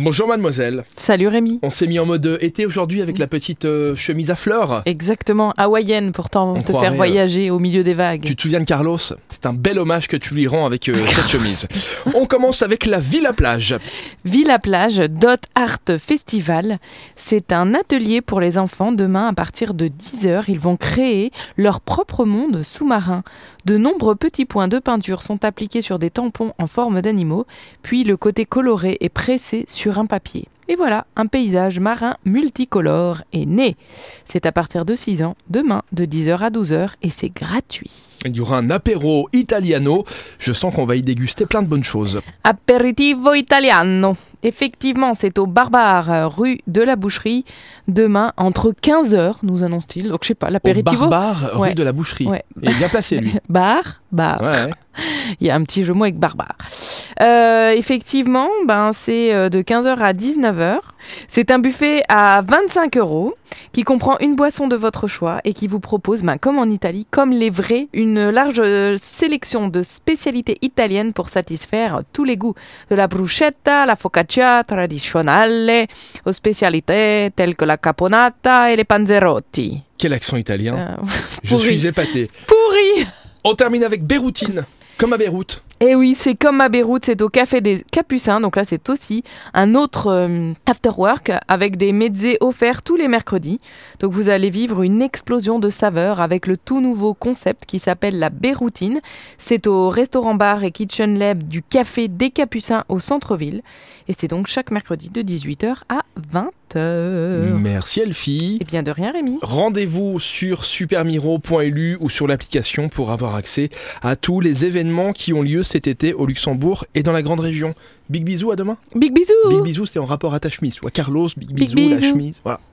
Bonjour mademoiselle. Salut Rémi. On s'est mis en mode été aujourd'hui avec la petite euh, chemise à fleurs. Exactement, hawaïenne pourtant On te faire voyager au milieu des vagues. Tu te souviens de Carlos? C'est un bel hommage que tu lui rends avec euh, cette chemise. On commence avec la Villa Plage. Villa Plage Dot Art Festival, c'est un atelier pour les enfants. Demain, à partir de 10h, ils vont créer leur propre monde sous-marin. De nombreux petits points de peinture sont appliqués sur des tampons en forme d'animaux, puis le côté coloré est pressé sur un papier. Et voilà, un paysage marin multicolore est né. C'est à partir de 6 ans, demain, de 10h à 12h, et c'est gratuit. Il y aura un apéro italiano. Je sens qu'on va y déguster plein de bonnes choses. Aperitivo italiano. Effectivement, c'est au Barbare, rue de la Boucherie, demain, entre 15h, nous annonce-t-il. Donc, je sais pas, Au l'apéritivo. Barbare, rue de la Boucherie. Ouais. Il est bien placé lui. Bar, bar. Ouais. Il y a un petit jeu de mots avec barbare. Euh, effectivement, ben, c'est euh, de 15h à 19h. C'est un buffet à 25 euros qui comprend une boisson de votre choix et qui vous propose, ben, comme en Italie, comme les vrais, une large euh, sélection de spécialités italiennes pour satisfaire tous les goûts. De la bruschetta, la focaccia tradizionale, aux spécialités telles que la caponata et les panzerotti. Quel accent italien. Euh, Je suis épaté. pourri On termine avec Béroutine. Comme à Beyrouth. Et oui, c'est comme à Beyrouth, c'est au Café des Capucins. Donc là, c'est aussi un autre euh, after work avec des mezzés offerts tous les mercredis. Donc vous allez vivre une explosion de saveurs avec le tout nouveau concept qui s'appelle la Beyroutine. C'est au restaurant bar et kitchen lab du Café des Capucins au centre-ville. Et c'est donc chaque mercredi de 18h à 20h. Merci Elfie. Et bien de rien, Rémi. Rendez-vous sur supermiro.lu ou sur l'application pour avoir accès à tous les événements qui ont lieu cet été au Luxembourg et dans la grande région. Big bisous à demain. Big bisous Big bisous, c'était en rapport à ta chemise. Ou à Carlos, big Big bisous, la bisous. chemise. Voilà.